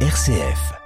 RCF.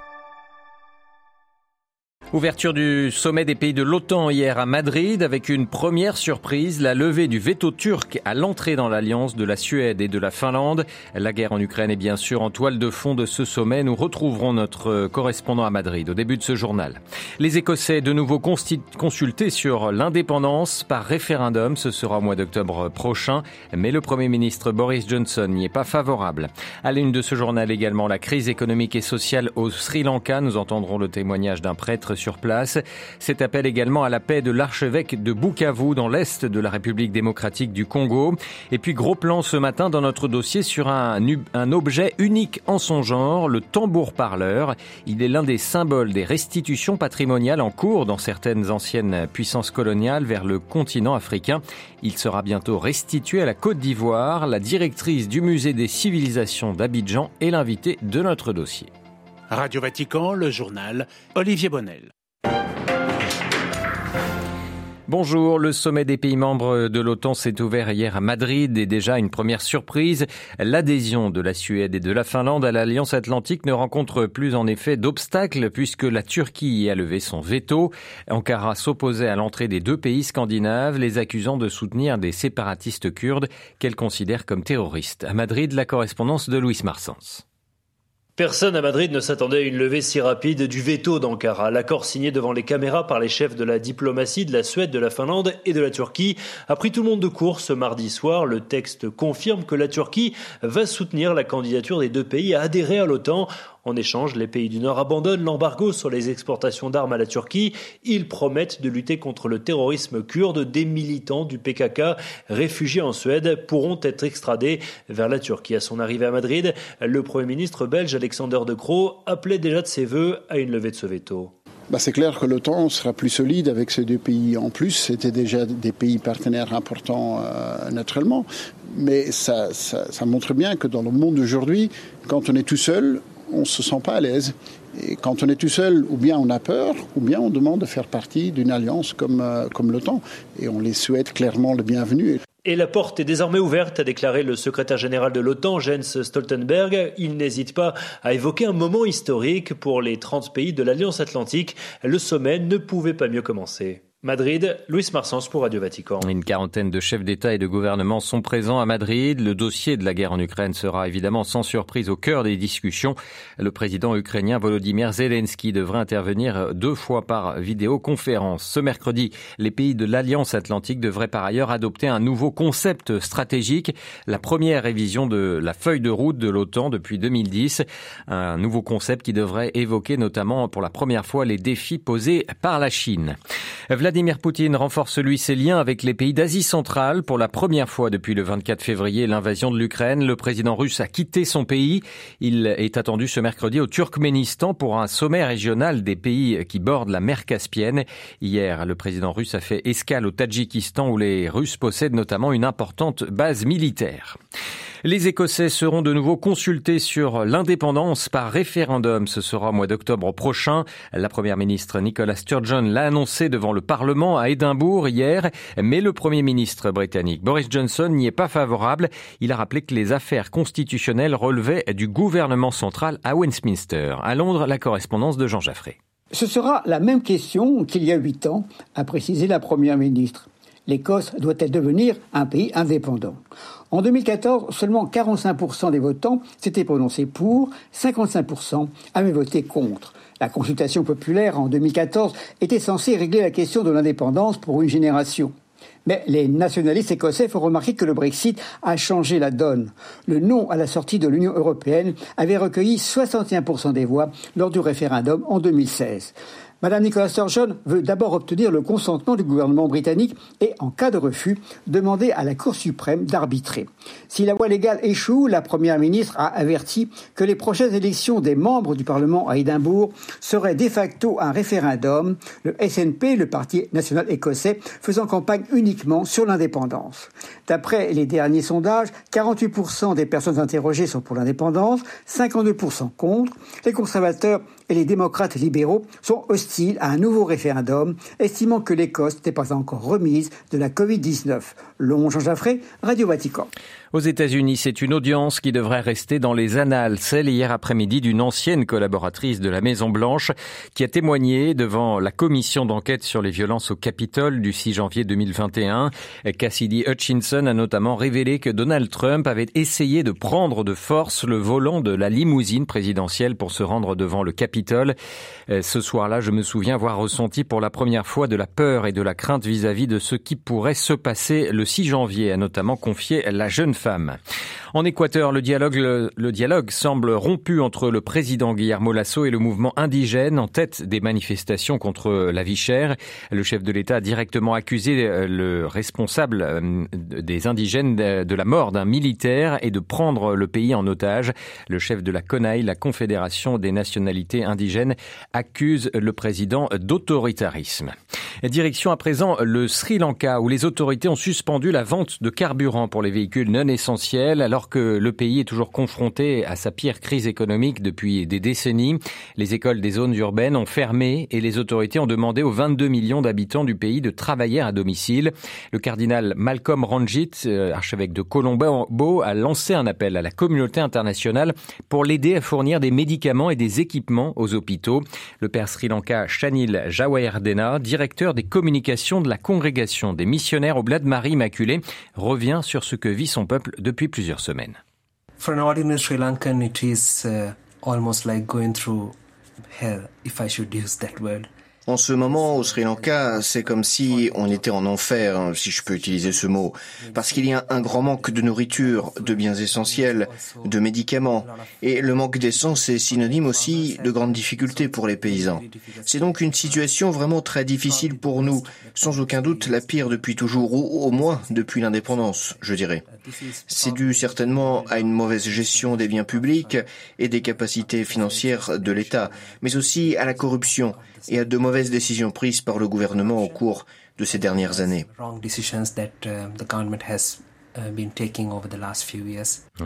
Ouverture du sommet des pays de l'OTAN hier à Madrid avec une première surprise, la levée du veto turc à l'entrée dans l'alliance de la Suède et de la Finlande. La guerre en Ukraine est bien sûr en toile de fond de ce sommet. Nous retrouverons notre correspondant à Madrid au début de ce journal. Les Écossais de nouveau consultés sur l'indépendance par référendum. Ce sera au mois d'octobre prochain. Mais le Premier ministre Boris Johnson n'y est pas favorable. À l'une de ce journal également, la crise économique et sociale au Sri Lanka. Nous entendrons le témoignage d'un prêtre sur place. Cet appel également à la paix de l'archevêque de Bukavu dans l'est de la République démocratique du Congo. Et puis gros plan ce matin dans notre dossier sur un, un objet unique en son genre, le tambour parleur. Il est l'un des symboles des restitutions patrimoniales en cours dans certaines anciennes puissances coloniales vers le continent africain. Il sera bientôt restitué à la Côte d'Ivoire. La directrice du musée des civilisations d'Abidjan est l'invitée de notre dossier. Radio Vatican, le journal Olivier Bonnel. Bonjour, le sommet des pays membres de l'OTAN s'est ouvert hier à Madrid et déjà une première surprise. L'adhésion de la Suède et de la Finlande à l'Alliance Atlantique ne rencontre plus en effet d'obstacles puisque la Turquie y a levé son veto. Ankara s'opposait à l'entrée des deux pays scandinaves, les accusant de soutenir des séparatistes kurdes qu'elle considère comme terroristes. À Madrid, la correspondance de Louis Marsens. Personne à Madrid ne s'attendait à une levée si rapide du veto d'Ankara. L'accord signé devant les caméras par les chefs de la diplomatie de la Suède, de la Finlande et de la Turquie a pris tout le monde de court ce mardi soir. Le texte confirme que la Turquie va soutenir la candidature des deux pays à adhérer à l'OTAN. En échange, les pays du Nord abandonnent l'embargo sur les exportations d'armes à la Turquie. Ils promettent de lutter contre le terrorisme kurde. Des militants du PKK réfugiés en Suède pourront être extradés vers la Turquie. À son arrivée à Madrid, le Premier ministre belge Alexander De Croo appelait déjà de ses voeux à une levée de ce veto. Bah c'est clair que l'OTAN sera plus solide avec ces deux pays en plus. C'était déjà des pays partenaires importants euh, naturellement. Mais ça, ça, ça montre bien que dans le monde d'aujourd'hui, quand on est tout seul, on ne se sent pas à l'aise. Et quand on est tout seul, ou bien on a peur, ou bien on demande de faire partie d'une alliance comme, euh, comme l'OTAN. Et on les souhaite clairement le bienvenu. Et la porte est désormais ouverte, a déclaré le secrétaire général de l'OTAN, Jens Stoltenberg. Il n'hésite pas à évoquer un moment historique pour les 30 pays de l'Alliance Atlantique. Le sommet ne pouvait pas mieux commencer. Madrid, Louis Marsens pour Radio Vatican. Une quarantaine de chefs d'État et de gouvernement sont présents à Madrid. Le dossier de la guerre en Ukraine sera évidemment sans surprise au cœur des discussions. Le président ukrainien Volodymyr Zelensky devrait intervenir deux fois par vidéoconférence. Ce mercredi, les pays de l'Alliance Atlantique devraient par ailleurs adopter un nouveau concept stratégique, la première révision de la feuille de route de l'OTAN depuis 2010. Un nouveau concept qui devrait évoquer notamment pour la première fois les défis posés par la Chine. Poutine renforce lui ses liens avec les pays d'Asie centrale. Pour la première fois depuis le 24 février, l'invasion de l'Ukraine, le président russe a quitté son pays. Il est attendu ce mercredi au Turkménistan pour un sommet régional des pays qui bordent la mer Caspienne. Hier, le président russe a fait escale au Tadjikistan où les Russes possèdent notamment une importante base militaire. Les Écossais seront de nouveau consultés sur l'indépendance par référendum. Ce sera au mois d'octobre prochain. La première ministre Nicola Sturgeon l'a annoncé devant le Parlement à Édimbourg hier, mais le premier ministre britannique Boris Johnson n'y est pas favorable. Il a rappelé que les affaires constitutionnelles relevaient du gouvernement central à Westminster. À Londres, la correspondance de Jean Jaffré. Ce sera la même question qu'il y a huit ans, a précisé la première ministre l'Écosse doit-elle devenir un pays indépendant? En 2014, seulement 45% des votants s'étaient prononcés pour, 55% avaient voté contre. La consultation populaire en 2014 était censée régler la question de l'indépendance pour une génération. Mais les nationalistes écossais font remarquer que le Brexit a changé la donne. Le non à la sortie de l'Union européenne avait recueilli 61% des voix lors du référendum en 2016. Madame Nicola Sturgeon veut d'abord obtenir le consentement du gouvernement britannique et, en cas de refus, demander à la Cour suprême d'arbitrer. Si la voie légale échoue, la Première ministre a averti que les prochaines élections des membres du Parlement à Édimbourg seraient de facto un référendum, le SNP, le Parti national écossais, faisant campagne uniquement sur l'indépendance. D'après les derniers sondages, 48% des personnes interrogées sont pour l'indépendance, 52% contre. Les conservateurs et les démocrates libéraux sont hostiles à un nouveau référendum, estimant que l'Écosse n'est pas encore remise de la Covid-19. Long Jean Jaffré, Radio Vatican. Aux États-Unis, c'est une audience qui devrait rester dans les annales, celle hier après-midi d'une ancienne collaboratrice de la Maison-Blanche qui a témoigné devant la commission d'enquête sur les violences au Capitole du 6 janvier 2021. Cassidy Hutchinson a notamment révélé que Donald Trump avait essayé de prendre de force le volant de la limousine présidentielle pour se rendre devant le Capitole. Ce soir-là, je me souviens avoir ressenti pour la première fois de la peur et de la crainte vis-à-vis de ce qui pourrait se passer le 6 janvier, a notamment confié la jeune En Équateur, le dialogue, le, dialogue semble rompu entre le président Guillermo Lasso et le mouvement indigène en tête des manifestations contre la vie chère. Le chef de l'État a directement accusé euh, le responsable euh, des indigènes de la mort d'un militaire et de prendre le pays en otage. Le chef de la CONAI, la Confédération des nationalités indigènes, accuse le président d'autoritarisme. Direction à présent le Sri Lanka où les autorités ont suspendu la vente de carburant pour les véhicules non essentiels alors que le pays est toujours confronté à sa pire crise économique depuis des décennies. Les écoles des zones urbaines ont fermé et les autorités ont demandé aux 22 millions d'habitants du pays de travailler à domicile. Le cardinal Malcolm Ranjit, euh, archevêque de Colombo, a lancé un appel à la communauté internationale pour l'aider à fournir des médicaments et des équipements aux hôpitaux. Le père Sri Lanka Chanil Jawayardena, directeur des communications de la congrégation des missionnaires au Bled Marie Immaculée, revient sur ce que vit son peuple depuis plusieurs semaines semaine. For an ordinary Sri Lankan, it is uh, almost like going through hell, if I should use that word. En ce moment, au Sri Lanka, c'est comme si on était en enfer, hein, si je peux utiliser ce mot, parce qu'il y a un grand manque de nourriture, de biens essentiels, de médicaments, et le manque d'essence est synonyme aussi de grandes difficultés pour les paysans. C'est donc une situation vraiment très difficile pour nous, sans aucun doute la pire depuis toujours, ou au moins depuis l'indépendance, je dirais. C'est dû certainement à une mauvaise gestion des biens publics et des capacités financières de l'État, mais aussi à la corruption et à de mauvaises décisions prises par le gouvernement au cours de ces dernières années. Uh,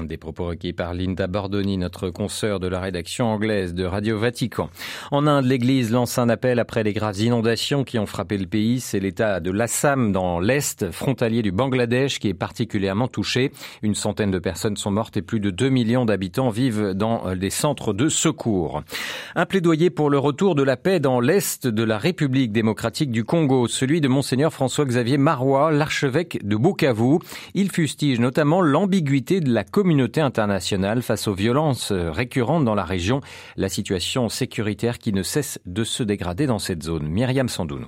Des propos requis par Linda Bordoni, notre consoeur de la rédaction anglaise de Radio Vatican. En Inde, l'Église lance un appel après les graves inondations qui ont frappé le pays. C'est l'État de l'Assam dans l'Est, frontalier du Bangladesh, qui est particulièrement touché. Une centaine de personnes sont mortes et plus de 2 millions d'habitants vivent dans des centres de secours. Un plaidoyer pour le retour de la paix dans l'Est de la République démocratique du Congo, celui de Monseigneur François-Xavier Marois, l'archevêque de Bukavu. Il fustige notamment l'ambiguïté de la communauté internationale face aux violences récurrentes dans la région, la situation sécuritaire qui ne cesse de se dégrader dans cette zone. Myriam Sandounou.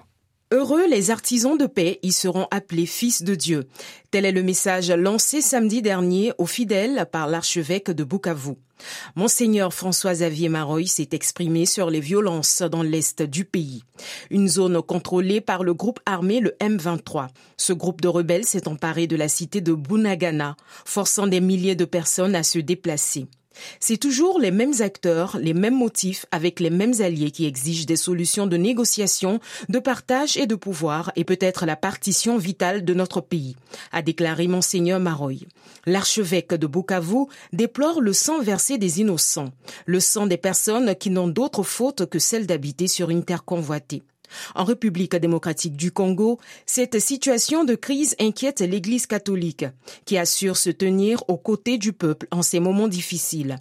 Heureux les artisans de paix y seront appelés fils de Dieu. Tel est le message lancé samedi dernier aux fidèles par l'archevêque de Bukavu. Monseigneur François-Xavier Maroy s'est exprimé sur les violences dans l'est du pays. Une zone contrôlée par le groupe armé le M23. Ce groupe de rebelles s'est emparé de la cité de Bunagana, forçant des milliers de personnes à se déplacer. C'est toujours les mêmes acteurs, les mêmes motifs, avec les mêmes alliés qui exigent des solutions de négociation, de partage et de pouvoir, et peut-être la partition vitale de notre pays, a déclaré Monseigneur Maroy. L'archevêque de Bukavu déplore le sang versé des innocents, le sang des personnes qui n'ont d'autre faute que celle d'habiter sur une terre convoitée. En République démocratique du Congo, cette situation de crise inquiète l'Église catholique, qui assure se tenir aux côtés du peuple en ces moments difficiles.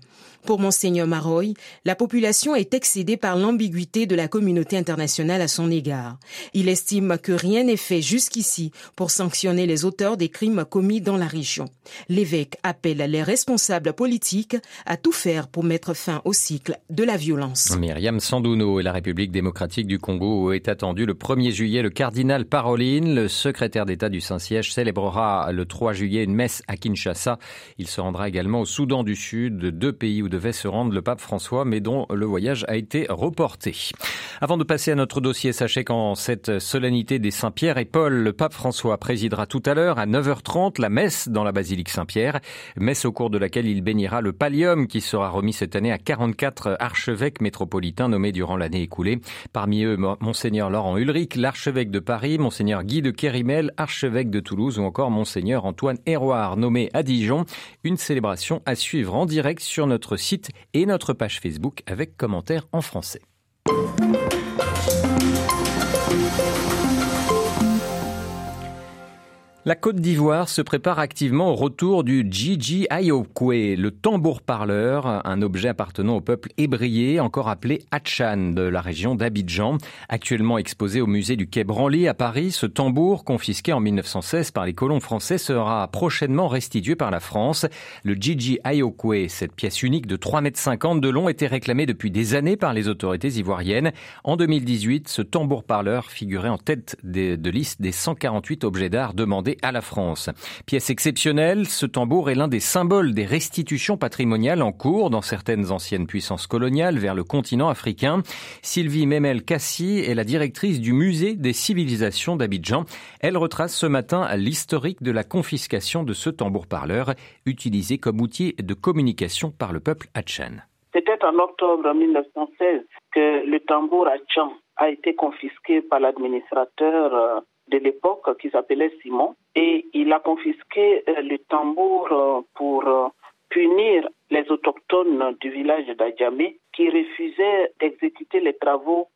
Pour Monseigneur Maroy, la population est excédée par l'ambiguïté de la communauté internationale à son égard. Il estime que rien n'est fait jusqu'ici pour sanctionner les auteurs des crimes commis dans la région. L'évêque appelle les responsables politiques à tout faire pour mettre fin au cycle de la violence. Myriam Sandouno et la République démocratique du Congo est attendu le 1er juillet. Le cardinal Paroline, le secrétaire d'État du Saint-Siège, célébrera le 3 juillet une messe à Kinshasa. Il se rendra également au Soudan du Sud, deux pays où devait se rendre le pape François, mais dont le voyage a été reporté. Avant de passer à notre dossier, sachez qu'en cette solennité des Saint-Pierre et Paul, le pape François présidera tout à l'heure à 9h30 la messe dans la basilique Saint-Pierre, messe au cours de laquelle il bénira le pallium qui sera remis cette année à 44 archevêques métropolitains nommés durant l'année écoulée. Parmi eux, Monseigneur Laurent Ulrich, l'archevêque de Paris, Monseigneur Guy de Kérimel, archevêque de Toulouse ou encore Monseigneur Antoine Héroard nommé à Dijon. Une célébration à suivre en direct sur notre site et notre page Facebook avec commentaires en français. La Côte d'Ivoire se prépare activement au retour du Gigi Ayokwe, le tambour parleur, un objet appartenant au peuple ébrié, encore appelé Hachan, de la région d'Abidjan. Actuellement exposé au musée du Quai Branly à Paris, ce tambour, confisqué en 1916 par les colons français, sera prochainement restitué par la France. Le Gigi Ayokwe, cette pièce unique de 3,50 m de long, était réclamée depuis des années par les autorités ivoiriennes. En 2018, ce tambour parleur figurait en tête de liste des 148 objets d'art demandés à la France. Pièce exceptionnelle, ce tambour est l'un des symboles des restitutions patrimoniales en cours dans certaines anciennes puissances coloniales vers le continent africain. Sylvie Memel Cassi est la directrice du musée des civilisations d'Abidjan. Elle retrace ce matin l'historique de la confiscation de ce tambour parleur utilisé comme outil de communication par le peuple Hatchan. C'était en octobre 1916 que le tambour Hatchan a été confisqué par l'administrateur euh, de l'époque qui s'appelait Simon et il a confisqué euh, le tambour euh, pour euh, punir les autochtones du village d'Adjamé qui refusaient d'exécuter les travaux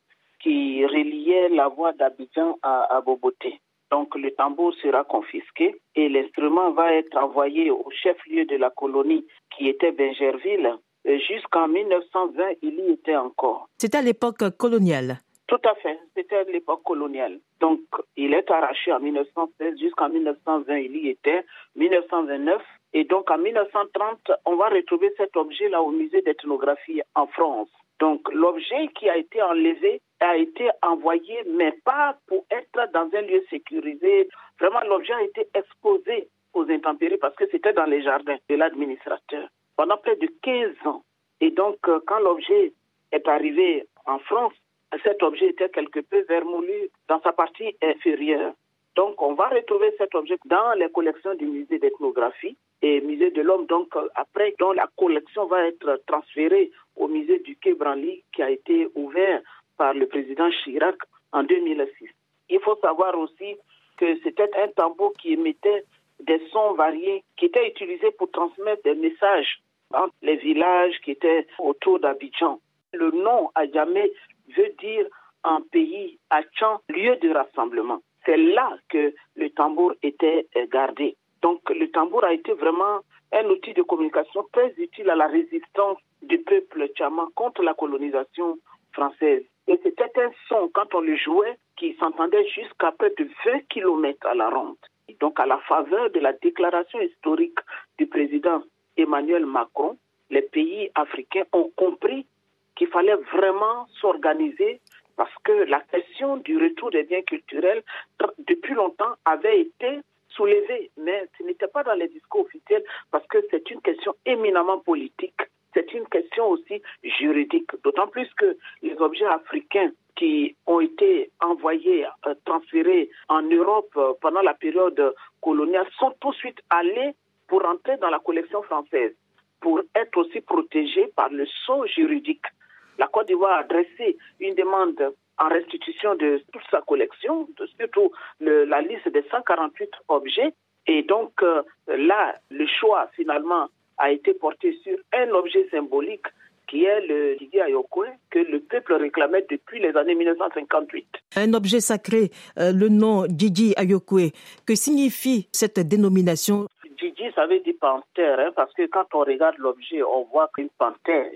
qui reliaient la voie d'Abidjan à, Boboté. Donc le tambour sera confisqué et l'instrument va être envoyé au chef-lieu de la colonie qui était Benjerville. Jusqu'en 1920, il y était encore. C'était à l'époque coloniale. Tout à fait, c'était l'époque coloniale. Donc, il est arraché en 1916 jusqu'en 1920, il y était, 1929. Et donc, en 1930, on va retrouver cet objet-là au musée d'ethnographie en France. Donc, l'objet qui a été enlevé a été envoyé, mais pas pour être dans un lieu sécurisé. Vraiment, l'objet a été exposé aux intempéries parce que c'était dans les jardins de l'administrateur pendant près de 15 ans. Et donc, euh, quand l'objet est arrivé en France, cet objet était quelque peu vermoulu dans sa partie inférieure. Donc, on va retrouver cet objet dans les collections du musée d'ethnographie et musée de l'homme. Donc, après, dont la collection va être transférée au musée du Quai Branly qui a été ouvert par le président Chirac en 2006. Il faut savoir aussi que c'était un tambour qui émettait des sons variés qui étaient utilisés pour transmettre des messages entre les villages qui étaient autour d'Abidjan. Le nom a jamais veut dire un pays Tchan, lieu de rassemblement. C'est là que le tambour était euh, gardé. Donc le tambour a été vraiment un outil de communication très utile à la résistance du peuple tchama contre la colonisation française. Et c'était un son, quand on le jouait, qui s'entendait jusqu'à près de 20 km à la ronde. Donc à la faveur de la déclaration historique du président Emmanuel Macron, les pays africains ont compris qu'il fallait vraiment s'organiser parce que la question du retour des biens culturels, depuis longtemps, avait été soulevée, mais ce n'était pas dans les discours officiels parce que c'est une question éminemment politique. C'est une question aussi juridique, d'autant plus que les objets africains qui ont été envoyés, euh, transférés en Europe euh, pendant la période coloniale sont tout de suite allés pour entrer dans la collection française, pour être aussi protégés par le sceau juridique la Côte d'Ivoire a adressé une demande en restitution de toute sa collection, surtout la liste des 148 objets. Et donc euh, là, le choix finalement a été porté sur un objet symbolique qui est le Didi Ayokwe, que le peuple réclamait depuis les années 1958. Un objet sacré, euh, le nom Didi Ayokwe, que signifie cette dénomination? Ça veut dire panthère, hein, parce que quand on regarde l'objet, on voit qu'une panthère,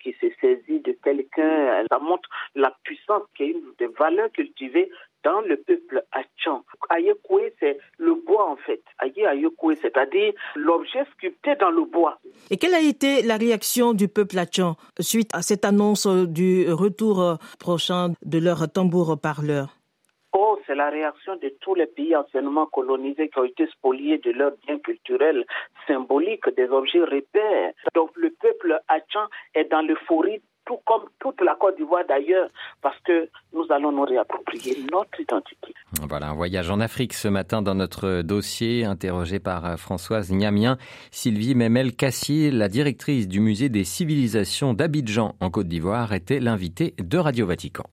qui s'est saisie de quelqu'un, ça montre la puissance qui est une des valeurs cultivées dans le peuple Hachan. Ayekwe, c'est le bois en fait. Aye Ayekwe, c'est-à-dire l'objet sculpté dans le bois. Et quelle a été la réaction du peuple Hachan suite à cette annonce du retour prochain de leur tambour parleur? Oh, c'est la réaction de tous les pays anciennement colonisés qui ont été spoliés de leurs biens culturels symboliques, des objets repères. Donc le peuple Hachan est dans l'euphorie tout comme toute la Côte d'Ivoire d'ailleurs, parce que nous allons nous réapproprier notre identité. Voilà, un voyage en Afrique ce matin dans notre dossier, interrogé par Françoise Niamien. Sylvie Memel Cassi, la directrice du musée des civilisations d'Abidjan en Côte d'Ivoire, était l'invitée de Radio Vatican.